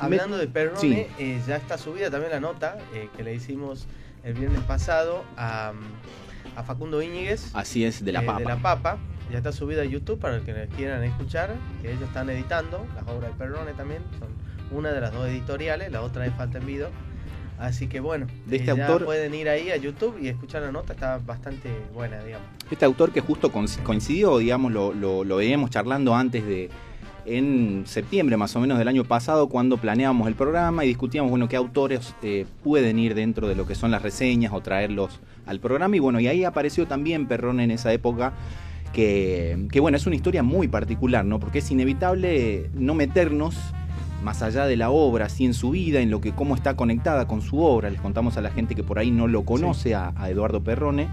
Hablando de Perrone, eh, ya está subida también la nota eh, que le hicimos el viernes pasado a, a Facundo Íñiguez. Así es, de la eh, papa. De la papa. Ya está subida a YouTube para los que quieran escuchar, que ellos están editando las obras de Perrone también. Son una de las dos editoriales, la otra es Falta en Vido. Así que bueno, de este eh, ya autor pueden ir ahí a YouTube y escuchar la nota, está bastante buena, digamos. Este autor que justo coincidió, digamos, lo, lo, lo veíamos charlando antes de, en septiembre más o menos del año pasado cuando planeábamos el programa y discutíamos bueno qué autores eh, pueden ir dentro de lo que son las reseñas o traerlos al programa y bueno y ahí apareció también Perrón en esa época que, que bueno es una historia muy particular no porque es inevitable no meternos más allá de la obra, así en su vida, en lo que cómo está conectada con su obra. Les contamos a la gente que por ahí no lo conoce sí. a, a, Eduardo Perrone,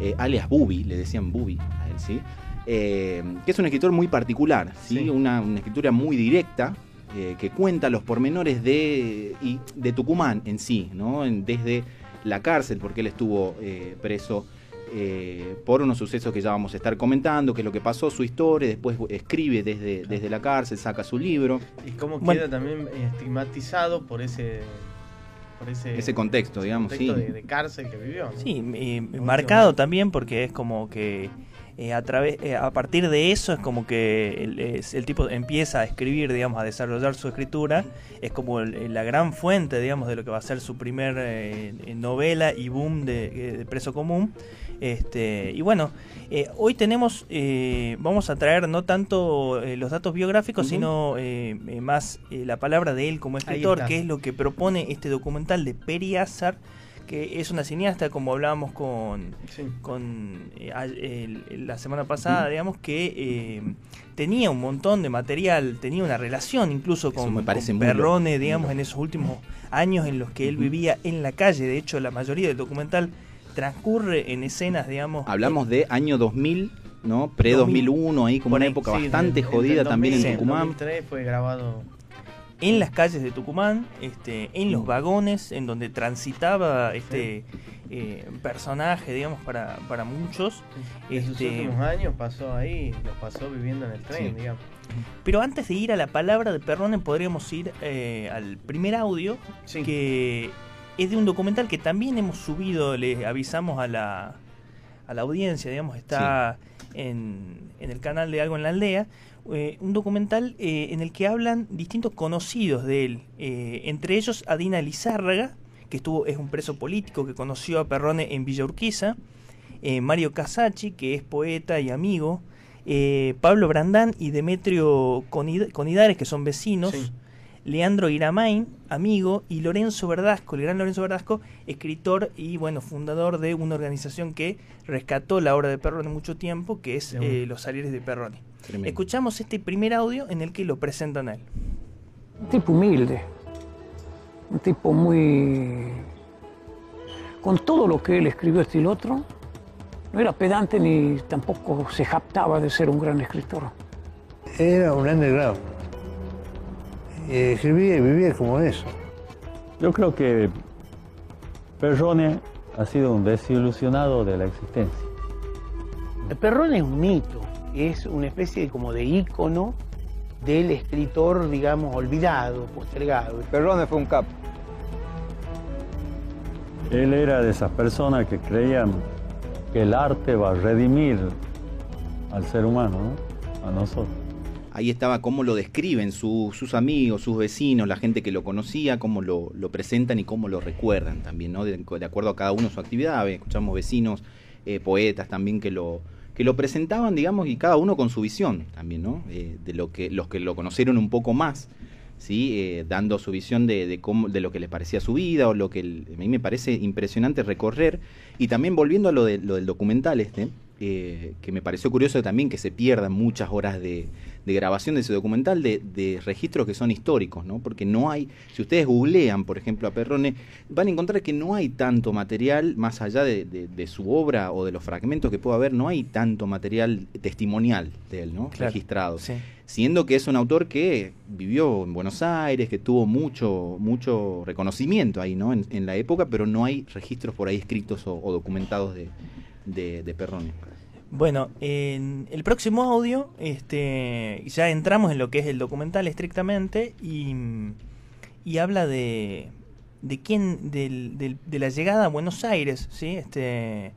eh, alias Bubi, le decían Bubi a él, ¿sí? Eh, que es un escritor muy particular, ¿sí? sí. Una, una, escritura muy directa, eh, que cuenta los pormenores de, y, de Tucumán en sí, ¿no? desde la cárcel, porque él estuvo eh, preso eh, por unos sucesos que ya vamos a estar comentando, que es lo que pasó, su historia, después escribe desde, desde la cárcel, saca su libro. Y cómo bueno, queda también estigmatizado por ese por ese, ese contexto, digamos, contexto sí. de, de, cárcel que vivió. ¿no? Sí, eh, marcado también porque es como que eh, a través eh, a partir de eso es como que el, tipo empieza a escribir digamos a desarrollar su escritura. Es como el, la gran fuente digamos de lo que va a ser su primer eh, novela y boom de, de, preso común. Este y bueno eh, hoy tenemos eh, vamos a traer no tanto los datos biográficos uh -huh. sino más la palabra de él como escritor que es lo que propone este documental de Peri Azar que es una cineasta, como hablábamos con, sí. con eh, el, la semana pasada, digamos, que eh, tenía un montón de material, tenía una relación incluso con, con Perrone, digamos, en esos últimos años en los que él vivía en la calle. De hecho, la mayoría del documental transcurre en escenas, digamos. Hablamos de año 2000. ¿no? Pre-2001, ahí como una época sí, bastante jodida del 2000, también en Tucumán. En 2003 fue grabado en las calles de Tucumán, este, en los vagones en donde transitaba este eh, personaje, digamos, para, para muchos. En este, sus últimos años pasó ahí, los pasó viviendo en el tren, sí. digamos. Pero antes de ir a la palabra de Perrone, podríamos ir eh, al primer audio, sí. que es de un documental que también hemos subido, le avisamos a la, a la audiencia, digamos, está en, en el canal de Algo en la Aldea eh, un documental eh, en el que hablan distintos conocidos de él, eh, entre ellos Adina Lizárraga, que estuvo, es un preso político que conoció a Perrone en Villa Urquiza, Mario Casacci, que es poeta y amigo, Pablo Brandán y Demetrio Conid Conidares, que son vecinos, sí. Leandro Iramain, amigo, y Lorenzo Verdasco, el gran Lorenzo Verdasco, escritor y bueno, fundador de una organización que rescató la obra de Perrone mucho tiempo, que es Los Salieres de Perrone. Tremendo. Escuchamos este primer audio en el que lo presentan a él. Un tipo humilde, un tipo muy... con todo lo que él escribió este y el otro, no era pedante ni tampoco se jactaba de ser un gran escritor. Era un underground. Y escribía y vivía como eso. Yo creo que Perrone ha sido un desilusionado de la existencia. Perrone es un mito es una especie de, como de ícono del escritor, digamos, olvidado, postergado. Perrone fue un capo. Él era de esas personas que creían que el arte va a redimir al ser humano, ¿no? a nosotros. Ahí estaba cómo lo describen su, sus amigos, sus vecinos, la gente que lo conocía, cómo lo, lo presentan y cómo lo recuerdan también, ¿no? De, de, acuerdo a cada uno su actividad. Escuchamos vecinos, eh, poetas también que lo, que lo presentaban, digamos, y cada uno con su visión también, ¿no? Eh, de lo que los que lo conocieron un poco más, ¿sí? Eh, dando su visión de, cómo, de lo que les parecía su vida o lo que a mí me parece impresionante recorrer. Y también volviendo a lo, de, lo del documental este, eh, que me pareció curioso también que se pierdan muchas horas de, de grabación de ese documental, de, de, registros que son históricos, ¿no? Porque no hay, si ustedes googlean, por ejemplo, a Perrone, van a encontrar que no hay tanto material, más allá de, de, de su obra o de los fragmentos que pueda haber, no hay tanto material testimonial de él, ¿no? Claro, Registrado. sí. Siendo que es un autor que vivió en Buenos Aires, que tuvo mucho, mucho reconocimiento ahí, ¿no? En, en la época, pero no hay registros por ahí escritos o, o documentados de, de, de Perrone. Bueno, en el próximo audio este, ya entramos en lo que es el documental estrictamente y habla de, de quién, del, del- de la llegada a Buenos Aires, ¿sí? Este,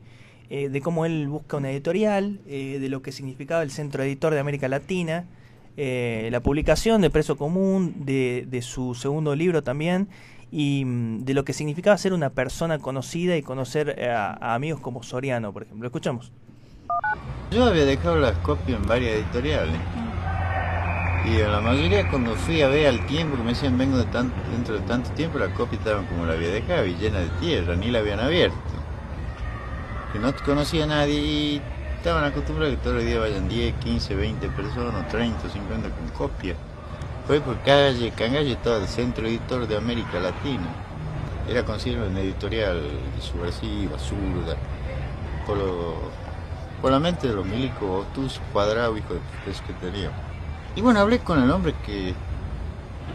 eh, de cómo él busca una editorial, eh, de lo que significaba el Centro Editor de América Latina, eh, la publicación de Preso Común, de, de su segundo libro también, y mm, de lo que significaba ser una persona conocida y conocer eh, a, a amigos como Soriano, por ejemplo. Escuchamos. Yo había dejado las copias en varias editoriales. Y a la mayoría cuando fui a ver al tiempo, que me decían vengo de tan- dentro de tanto tiempo, las copias estaban como la había dejado y llena de tierra, ni la habían abierto. Que no conocía a nadie y estaban acostumbrados que todos los días vayan 10, 15, 20 personas, 30, 50 con copias. Fue por calle, Cangallo estaba el centro editor de América Latina. Era considerado una editorial subversiva, absurda, por, lo- por la mente de los milicos obtusos, cuadrados, hijos de puta que teníamos. Y bueno, hablé con el hombre que.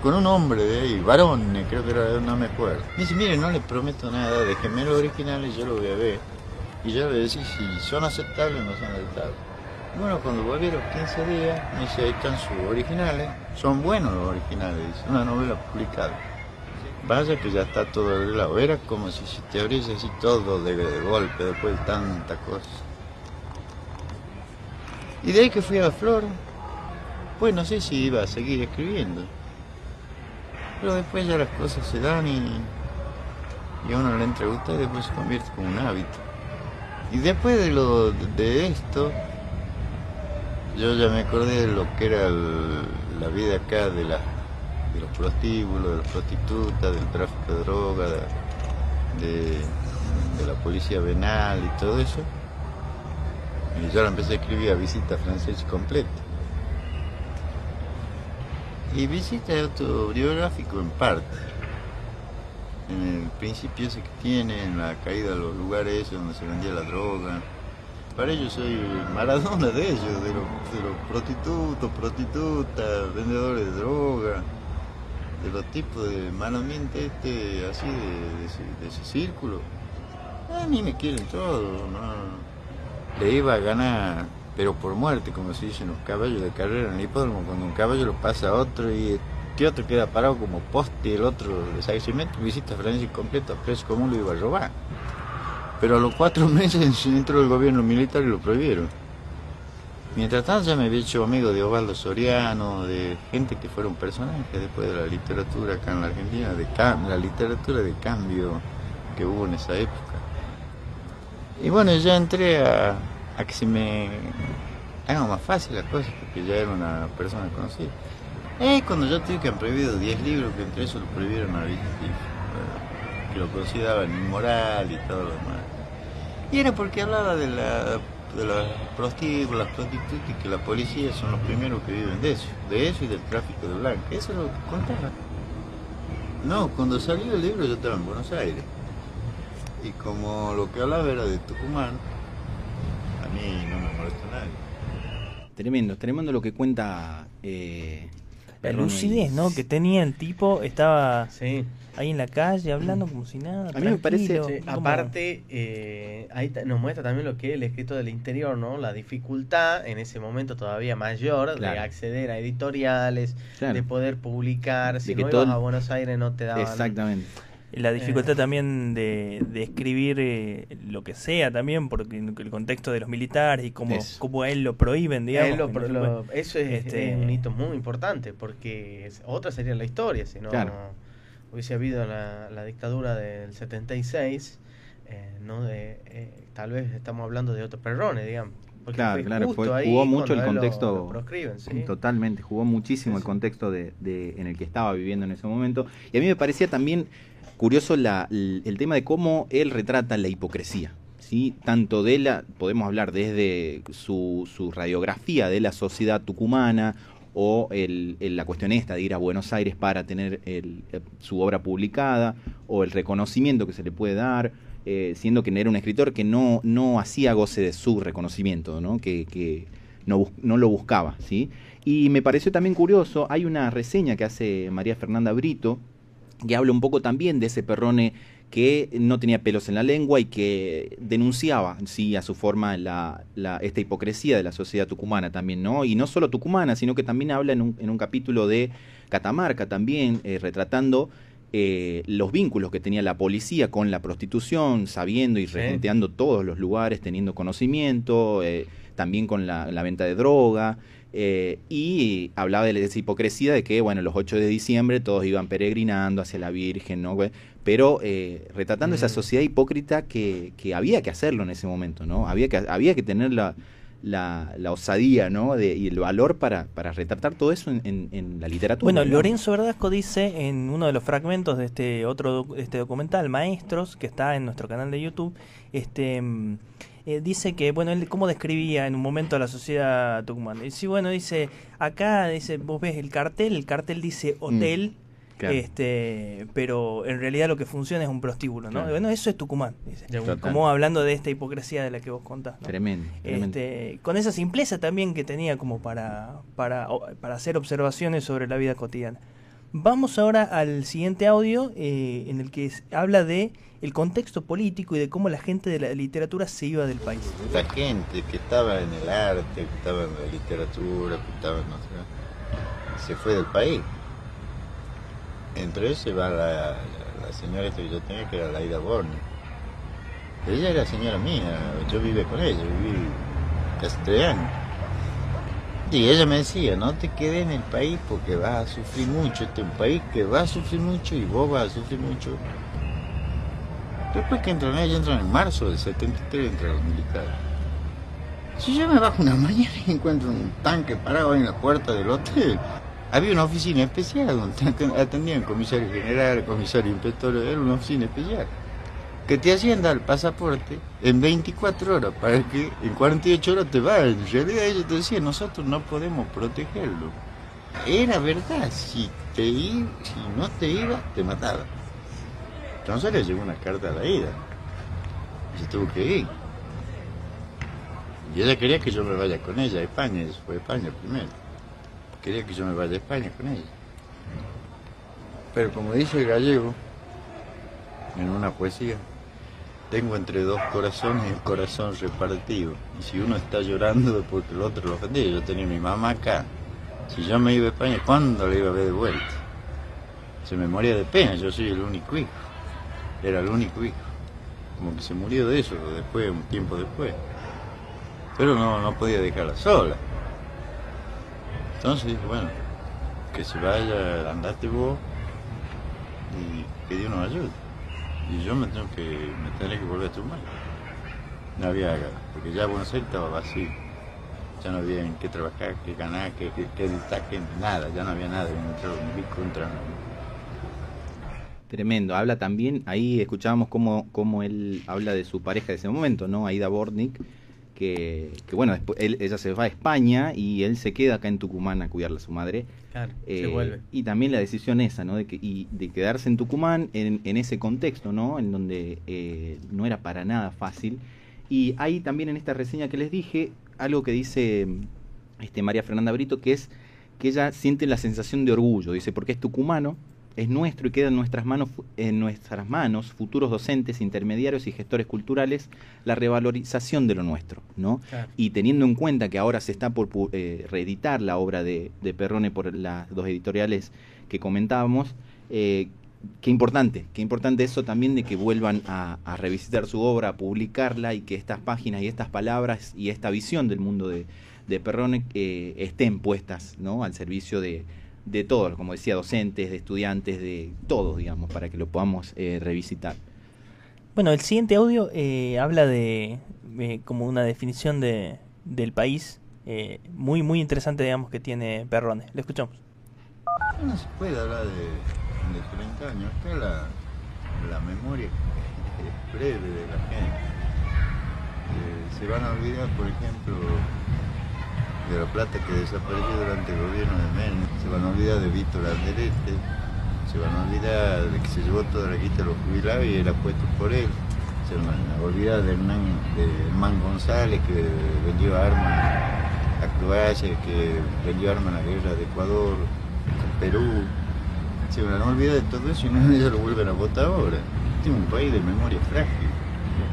con un hombre de ahí, varón, creo que era, no me acuerdo. Me dice, mire, no le prometo nada, déjeme los originales, yo lo voy a ver. Y yo le decir si son aceptables o no son aceptables. Y bueno, cuando volví a los 15 días, me dice, ahí están sus originales. Son buenos los originales, dice, una novela publicada. Vaya que ya está todo arreglado. Era como si se te abriese así todo de, de golpe después de tanta cosa. Y de ahí que fui a Flor, pues no sé si iba a seguir escribiendo. Pero después ya las cosas se dan y, y a uno le entra gusta y después se convierte como un hábito. Y después de, lo, de esto, yo ya me acordé de lo que era la vida acá de, la, de los prostíbulos, de las prostitutas, del tráfico de droga, de la policía venal y todo eso. Y yo la empecé a escribir a visita francés completa. Y visita es autobiográfico en parte. En el principio ese que tiene, en la caída de los lugares donde se vendía la droga. Para ellos soy Maradona de ellos, de los, prostitutos, prostitutas, vendedores de droga, de los tipos de mano ambiente este, así de, ese, círculo. A mí me quieren todo, no. Le iba a ganar, pero por muerte, como se dicen los caballos de carrera en el hipódromo, cuando un caballo lo pasa a otro y este otro queda parado como poste y el otro le saca cemento, visita Francia completo, preso común lo iba a robar. Pero a los cuatro meses entró el gobierno militar y lo prohibieron. Mientras tanto ya me había hecho amigo de Osvaldo Soriano, de gente que fueron personajes después de la literatura acá en la Argentina, de la literatura de cambio que hubo en esa época. Y bueno, ya entré a, a que se me haga más fácil las cosas, porque ya era una persona conocida. Eh, cuando yo tuve que han prohibido 10 libros, que entre eso lo prohibieron a Vicente, que lo consideraban inmoral y todo lo demás. Y era porque hablaba de la de las prostitutas, y que la policía son los primeros que viven de eso, de eso y del tráfico de blanca. Eso lo contaba. No, cuando salió el libro yo estaba en Buenos Aires. Y como lo que hablaba era de Tucumán, a mí no me molesta nadie. Tremendo, tremendo lo que cuenta. eh, La lucidez, ¿no? Que tenía el tipo, estaba Sí. ahí en la calle hablando como si nada. A mí me parece- Sí, aparte, eh, ahí nos muestra también lo que es el escrito del interior, ¿no? La dificultad en ese momento todavía mayor de acceder a editoriales, Claro. de poder publicar. Si De que no ibas a Buenos Aires no te daban. Exactamente. La dificultad Eh. también de, de escribir eh, lo que sea también, porque el contexto de los militares y cómo, Eso. cómo a él lo prohíben, digamos. Lo- lo- eso es, Este- es un hito muy importante porque es- otra sería la historia, si no Claro. hubiese habido la, la dictadura del 76, eh, no de, eh, tal vez estamos hablando de otro Perrone, digamos. Porque Claro, fue claro, fue- jugó mucho el contexto. lo proscriben, ¿sí? Totalmente, jugó muchísimo Sí, el contexto de, de- en el que estaba viviendo en ese momento. Y a mí me parecía también curioso la- el, tema de cómo él retrata la hipocresía. ¿sí? Tanto de la, podemos hablar desde su, su radiografía de la sociedad tucumana o el, la cuestión esta de ir a Buenos Aires para tener el- eh, su obra publicada o el reconocimiento que se le puede dar, eh, siendo que era un escritor que no, no hacía goce de su reconocimiento, ¿no? que, que no, no lo buscaba. ¿sí? Y me pareció también curioso, hay una reseña que hace María Fernanda Brito, que habla un poco también de ese perrone que no tenía pelos en la lengua y que denunciaba, sí, a su forma la, la- esta hipocresía de la sociedad tucumana también, ¿no? Y no solo tucumana, sino que también habla en un, en un capítulo de Catamarca también, eh, retratando eh, los vínculos que tenía la policía con la prostitución, sabiendo y regenteando todos los lugares, teniendo conocimiento, eh, también con la, la, venta de droga. Eh, y hablaba de esa hipocresía de que, bueno, los 8 de diciembre todos iban peregrinando hacia la Virgen, ¿no? Pero eh, retratando esa sociedad hipócrita que, que, había que hacerlo en ese momento, ¿no? Había que, había que tener la, la, la osadía, ¿no? De, y el valor para, para retratar todo eso en, en, en la literatura. Bueno, ¿no? Lorenzo Verdasco dice en uno de los fragmentos de este otro este documental, Maestros, que está en nuestro canal de YouTube, este... mm, eh, dice que, bueno, él cómo describía en un momento a la sociedad tucumana. Y sí, bueno, dice, acá, dice, vos ves el cartel, el cartel dice hotel, claro. este pero en realidad lo que funciona es un prostíbulo, ¿no? Claro. Bueno, eso es Tucumán, dice. Total. Como hablando de esta hipocresía de la que vos contás. ¿no? Tremendo, tremendo. Este, con esa simpleza también que tenía como para, para, o- para hacer observaciones sobre la vida cotidiana. Vamos ahora al siguiente audio eh, en el que habla de el contexto político y de cómo la gente de la literatura se iba del país. La gente que estaba en el arte, que estaba en la literatura, que estaba en sé, se fue del país. Entre ellos va la, la, señora que yo tenía, que era Laida Borne. Ella era señora mía, yo viví con ella, viví casi tres años. Y ella me decía, no te quedes en el país porque vas a sufrir mucho, este es un país que va a sufrir mucho y vos vas a sufrir mucho. Después que entran ellos, entran en marzo del 73, entran los militares. Si yo me bajo una mañana y encuentro un tanque parado en la puerta del hotel, había una oficina especial donde aten- atendían comisario general, comisario inspector, era una oficina especial. Que te hacían dar el pasaporte en 24 horas para que en 48 horas te vayas. En realidad ellos te decían, nosotros no podemos protegerlo. Era verdad, si te i- si no te ibas, te mataban. Entonces le llegó una carta a la ida. Y se tuvo que ir. Y ella quería que yo me vaya con ella a España, eso fue España primero. Quería que yo me vaya a España con ella. Pero como dice el gallego, en una poesía, tengo entre dos corazones el corazón repartido. Y si uno está llorando es porque el otro lo ofendió. Yo tenía mi mamá acá. Si yo me iba a España, ¿cuándo la iba a ver de vuelta? Se me moría de pena, yo soy el único hijo. Era el único hijo. Como que se murió de eso después, un tiempo después. Pero no, no podía dejarla sola. Entonces bueno, que se vaya, andate vos y que Dios nos ayude. Y yo me tengo que, me tendré que volver a Tucumán. No había, porque ya Buenos Aires estaba vacío. Ya no había en qué trabajar, qué ganar, qué, qué, qué destaque, nada, ya no había nada. Vi contra Tremendo. Habla también, ahí escuchábamos cómo, cómo él habla de su pareja de ese momento, ¿no? Aida Bornik, que, que bueno, después él, ella se va a España y él se queda acá en Tucumán a cuidarla a su madre. Claro, se Eh, vuelve. Y también la decisión esa, ¿no? De, que, y de quedarse en Tucumán en, en ese contexto, ¿no? En donde eh, no era para nada fácil. Y hay también en esta reseña que les dije algo que dice este, María Fernanda Brito, que es que ella siente la sensación de orgullo, dice, porque es tucumano, es nuestro y queda en nuestras manos, en nuestras manos, futuros docentes, intermediarios y gestores culturales, la revalorización de lo nuestro, ¿no? Claro. Y teniendo en cuenta que ahora se está por eh, reeditar la obra de, de Perrone por las dos editoriales que comentábamos, eh, qué importante, qué importante eso también de que vuelvan a, a revisitar su obra, a publicarla y que estas páginas y estas palabras y esta visión del mundo de, de Perrone eh, estén puestas ¿no? al servicio de, de todos, como decía, docentes, de estudiantes, de todos, digamos, para que lo podamos eh, revisitar. Bueno, el siguiente audio eh, habla de eh, como una definición de, del país eh, muy muy interesante, digamos, que tiene Perrone. Le escuchamos. No se puede hablar de, de 30 años, acá la, la memoria es breve de la gente. Eh, se van a olvidar, por ejemplo, de la plata que desapareció durante el gobierno de Menem, se van a olvidar de Víctor Alderete, se van a olvidar de que se llevó toda la guita de los jubilados y era puesto por él, se van a olvidar de Hernán, de Hernán González que vendió armas a Croacia, que vendió armas en la guerra de Ecuador, con Perú. Se van a olvidar de todo eso y no ellos lo vuelven a votar ahora. Tiene un país de memoria frágil.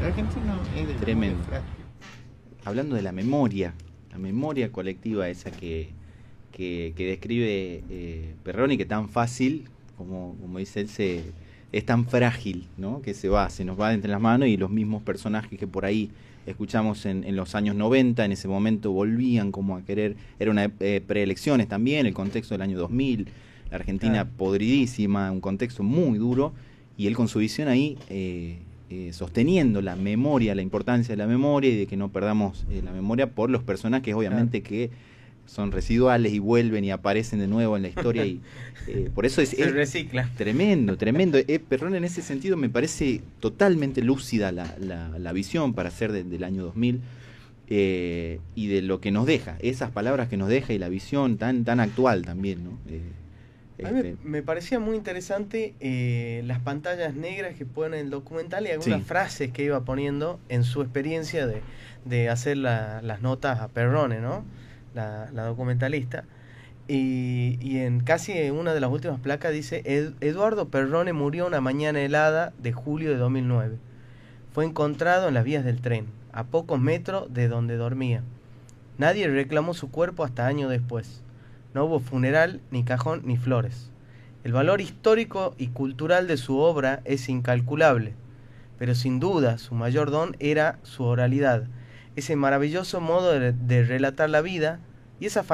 El argentino es de Tremendo. memoria frágil. Hablando de la memoria, la memoria colectiva esa que, que, que describe eh, Perroni, que tan fácil como, como dice él, se, es tan frágil, ¿no? Que se va, se nos va entre las manos y los mismos personajes que por ahí escuchamos en, en los años 90, en ese momento volvían como a querer, era una eh, preelecciones también, el contexto del año 2000, la Argentina Claro. podridísima, un contexto muy duro, y él con su visión ahí eh, eh, sosteniendo la memoria, la importancia de la memoria y de que no perdamos eh, la memoria por los personajes, obviamente que son residuales y vuelven y aparecen de nuevo en la historia y eh, por eso es, Se es recicla. tremendo, tremendo. Eh, Perrón en ese sentido me parece totalmente lúcida la, la- la visión para ser de- del año 2000 eh, y de lo que nos deja, esas palabras que nos deja y la visión tan tan actual también, ¿no? A mí me, este, me parecía muy interesante eh, las pantallas negras que pone el documental y algunas Sí. frases que iba poniendo en su experiencia de, de hacer la- las notas a Perrone, ¿no? La, la documentalista. Y, y en casi una de las últimas placas dice, "Ed- Eduardo Perrone murió una mañana helada de julio de 2009. Fue encontrado en las vías del tren, a pocos metros de donde dormía. Nadie reclamó su cuerpo hasta años después. No hubo funeral, ni cajón, ni flores. El valor histórico y cultural de su obra es incalculable, pero sin duda su mayor don era su oralidad, ese maravilloso modo de, de relatar la vida y esa,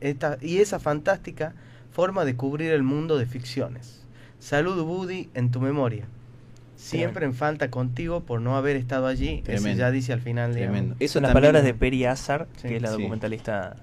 esta- y esa fantástica forma de cubrir el mundo de ficciones. Salud, Woody, en tu memoria. Siempre en falta contigo por no haber estado allí. Ese Tremendo. ya dice al final. digamos. tremendo. Eso Son las también- palabras de Peri Azar, Sí. que es la documentalista.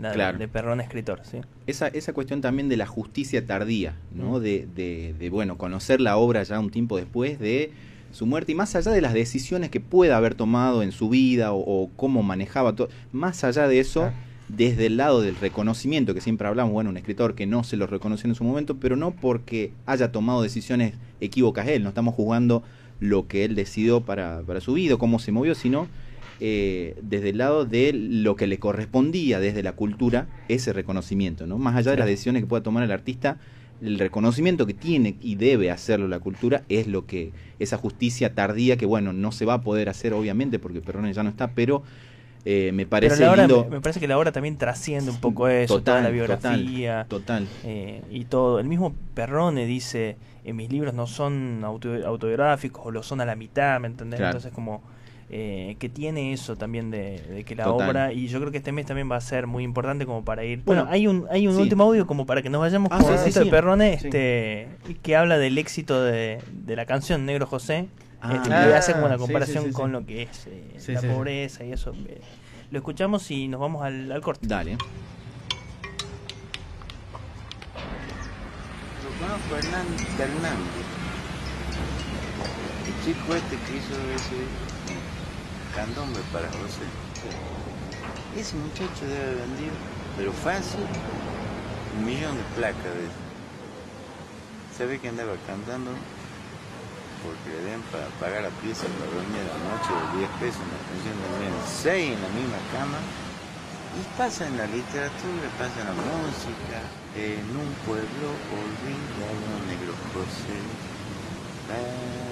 La- Claro. de Perrón escritor, ¿sí? esa, esa cuestión también de la justicia tardía, ¿no? Mm. De, de, de, bueno, conocer la obra ya un tiempo después de su muerte y más allá de las decisiones que pueda haber tomado en su vida o, o cómo manejaba todo, más allá de eso, desde el lado del reconocimiento, que siempre hablamos, bueno, un escritor que no se lo reconoció en su momento, pero no porque haya tomado decisiones equívocas él, no estamos jugando lo que él decidió para, para su vida, cómo se movió, sino eh, desde el lado de lo que le correspondía desde la cultura, ese reconocimiento, ¿no? Más allá de las decisiones que pueda tomar el artista, el reconocimiento que tiene y debe hacerlo la cultura es lo que, esa justicia tardía que, bueno, no se va a poder hacer, obviamente, porque Perrone ya no está, pero eh, me Pero parece la obra, lindo. me, me parece que la obra también trasciende un poco eso, toda la biografía Total. eh, y todo. El mismo Perrone dice, en mis libros no son auto- autobiográficos o lo son a la mitad, ¿me entendés? Claro. Entonces como eh, que tiene eso también de, de que la Total. obra, y yo creo que este mes también va a ser muy importante como para ir. Bueno, Bueno, hay un, hay un sí. último audio como para que nos vayamos Ah, con sí, sí, esto sí. de Perrone, Sí. este, que habla del éxito de, de la canción Negro José. Ah, este, y hace como una comparación sí, sí, sí. con lo que es eh, Sí, la sí, sí. pobreza y eso. Eh, Lo escuchamos y nos vamos al, al corte. Dale. Conozco Hernán Fernández. El chico este que hizo ese candombe para José. Ese muchacho debe haber vendido, pero fácil, un millón de placas de. ¿Sabe que andaba cantando? Porque le den para pagar la pieza para dormir a la noche de 10 pesos, una pensión de 6 en la misma cama. Y pasa en la literatura, pasa en la música, en un pueblo olvidado, negro José. Negro